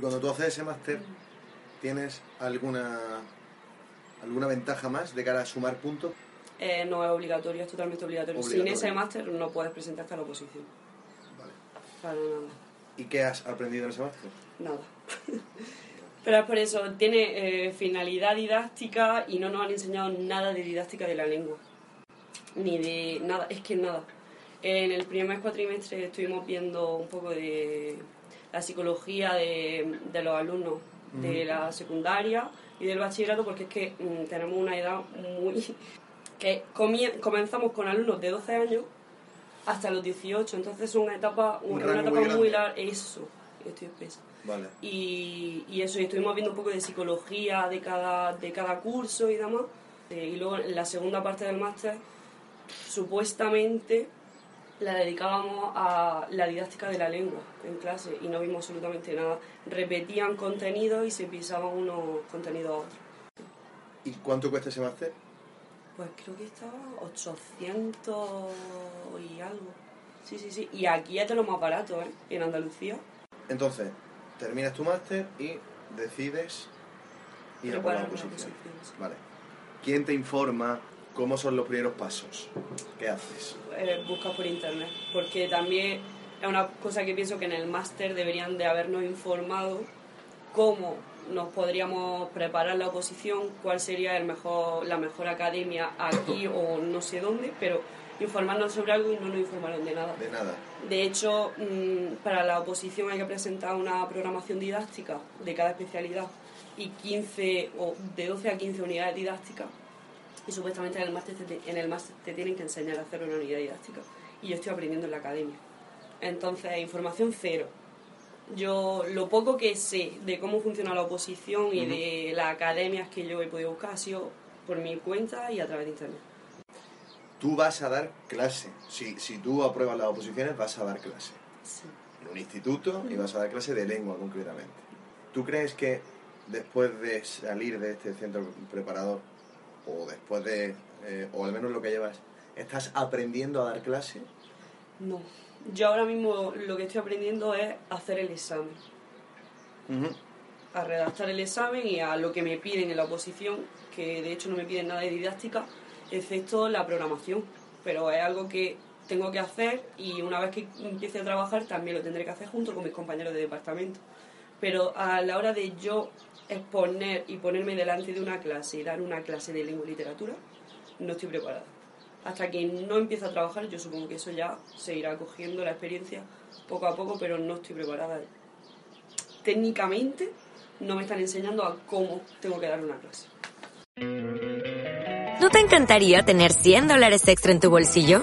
Y cuando tú haces ese máster, ¿tienes alguna, alguna ventaja más de cara a sumar puntos? Eh, no es obligatorio, es totalmente obligatorio. Sin ese máster no puedes presentarte a la oposición. Vale. Para nada. ¿Y qué has aprendido en ese máster? Nada. Pero es por eso, tiene eh, finalidad didáctica y no nos han enseñado nada de didáctica de la lengua. Ni de nada, es que nada. En el primer cuatrimestre estuvimos viendo un poco de la psicología de, de los alumnos de la secundaria y del bachillerato porque es que mm, tenemos una edad muy... que comenzamos con alumnos de 12 años hasta los 18, entonces es una etapa, Un una, etapa muy larga. Eso, estoy espesa. Vale. Y, y eso, y estuvimos viendo un poco de psicología de cada, de cada curso y demás. Eh, y luego en la segunda parte del máster, supuestamente la dedicábamos a la didáctica de la lengua en clase y no vimos absolutamente nada. Repetían contenidos y se pisaban unos contenidos a otros. ¿Y cuánto cuesta ese máster? Pues creo que estaba 800 y algo. Sí, sí, sí. Y aquí es de lo más barato, ¿eh? En Andalucía. Entonces, terminas tu máster y decides ir a por la oposición. Vale. ¿Quién te informa? ¿Cómo son los primeros pasos? ¿Qué haces? eh, buscas por internet, porque también es una cosa que pienso que en el máster deberían de habernos informado cómo nos podríamos preparar la oposición, cuál sería el mejor, la mejor academia aquí o no sé dónde, pero informarnos sobre algo y no nos informaron de nada. De nada. De hecho, mm, para la oposición hay que presentar una programación didáctica de cada especialidad y 15 o de 12 a 15 unidades didácticas y supuestamente en el máster te, en el máster te tienen que enseñar a hacer una unidad didáctica y yo estoy aprendiendo en la academia. Entonces, información cero. Yo lo poco que sé de cómo funciona la oposición y de las academias que yo he podido buscar ha sido por mi cuenta y a través de internet. Tú vas a dar clase. Si, si tú apruebas las oposiciones, vas a dar clase. Sí. En un instituto y vas a dar clase de lengua concretamente. ¿Tú crees que después de salir de este centro preparador, o después de, eh, o al menos lo que llevas, estás aprendiendo a dar clase? No. Yo ahora mismo lo que estoy aprendiendo es hacer el examen. A redactar el examen y a lo que me piden en la oposición, que de hecho no me piden nada de didáctica, excepto la programación. Pero es algo que tengo que hacer y una vez que empiece a trabajar también lo tendré que hacer junto con mis compañeros de departamento. Pero a la hora de yo exponer y ponerme delante de una clase y dar una clase de lengua y literatura, no estoy preparada. Hasta que no empiece a trabajar, yo supongo que eso ya se irá cogiendo la experiencia poco a poco, pero no estoy preparada. Técnicamente no me están enseñando a cómo tengo que dar una clase. ¿No te encantaría tener 100 dólares extra en tu bolsillo?